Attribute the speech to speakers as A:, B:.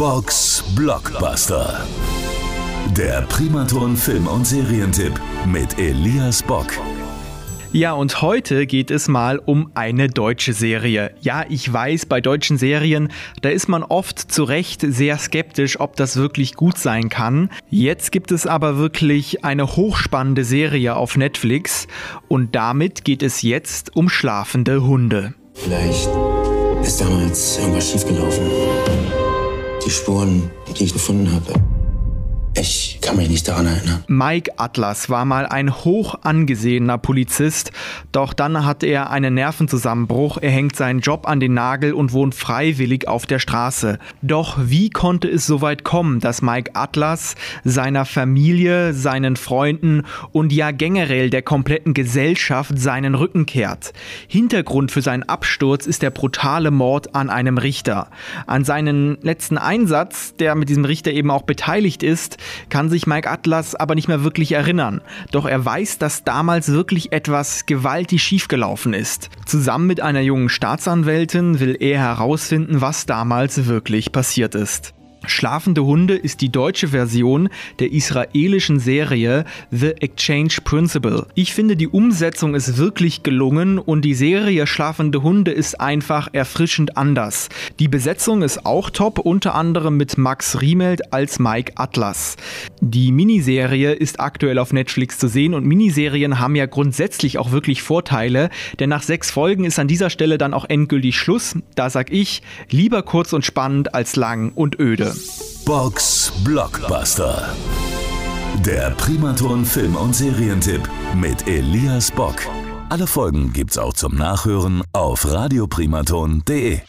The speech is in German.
A: Box Blockbuster. Der Primaton Film- und Serientipp mit Elias Bock.
B: Ja, und heute geht es mal um eine deutsche Serie. Ja, ich weiß, bei deutschen Serien, da ist man oft zu Recht sehr skeptisch, ob das wirklich gut sein kann. Jetzt gibt es aber wirklich eine hochspannende Serie auf Netflix und damit geht es jetzt um schlafende Hunde.
C: Vielleicht ist damals irgendwas schiefgelaufen. Die Spuren, die ich gefunden habe, ich kann mich nicht daran erinnern.
B: Mike Atlas war mal ein hoch angesehener Polizist, doch dann hat er einen Nervenzusammenbruch, er hängt seinen Job an den Nagel und wohnt freiwillig auf der Straße. Doch wie konnte es so weit kommen, dass Mike Atlas seiner Familie, seinen Freunden und ja generell der kompletten Gesellschaft seinen Rücken kehrt? Hintergrund für seinen Absturz ist der brutale Mord an einem Richter. An seinen letzten Einsatz, der mit diesem Richter eben auch beteiligt ist, kann sich Mike Atlas aber nicht mehr wirklich erinnern. Doch er weiß, dass damals wirklich etwas gewaltig schiefgelaufen ist. Zusammen mit einer jungen Staatsanwältin will er herausfinden, was damals wirklich passiert ist. Schlafende Hunde ist die deutsche Version der israelischen Serie The Exchange Principle. Ich finde, die Umsetzung ist wirklich gelungen und die Serie Schlafende Hunde ist einfach erfrischend anders. Die Besetzung ist auch top, unter anderem mit Max Riemelt als Mike Atlas. Die Miniserie ist aktuell auf Netflix zu sehen und Miniserien haben ja grundsätzlich auch wirklich Vorteile, denn nach sechs Folgen ist an dieser Stelle dann auch endgültig Schluss. Da sag ich, lieber kurz und spannend als lang und öde.
A: Box Blockbuster. Der Primaton Film- und Serientipp mit Elias Bock. Alle Folgen gibt's auch zum Nachhören auf radioprimaton.de.